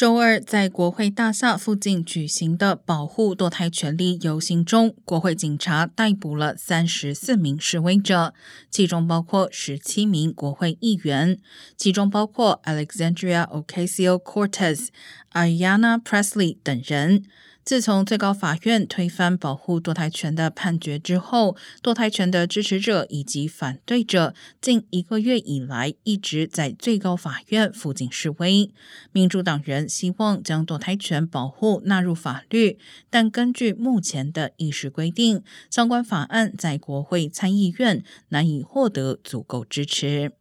周二，在国会大厦附近举行的保护堕胎权利游行中，国会警察逮捕了三十四名示威者，其中包括十七名国会议员，其中包括 Alexandria Ocasio-Cortez、Ayanna Pressley 等人。自从最高法院推翻保护堕胎权的判决之后，堕胎权的支持者以及反对者近一个月以来一直在最高法院附近示威。民主党人希望将堕胎权保护纳入法律，但根据目前的议事规定，相关法案在国会参议院难以获得足够支持。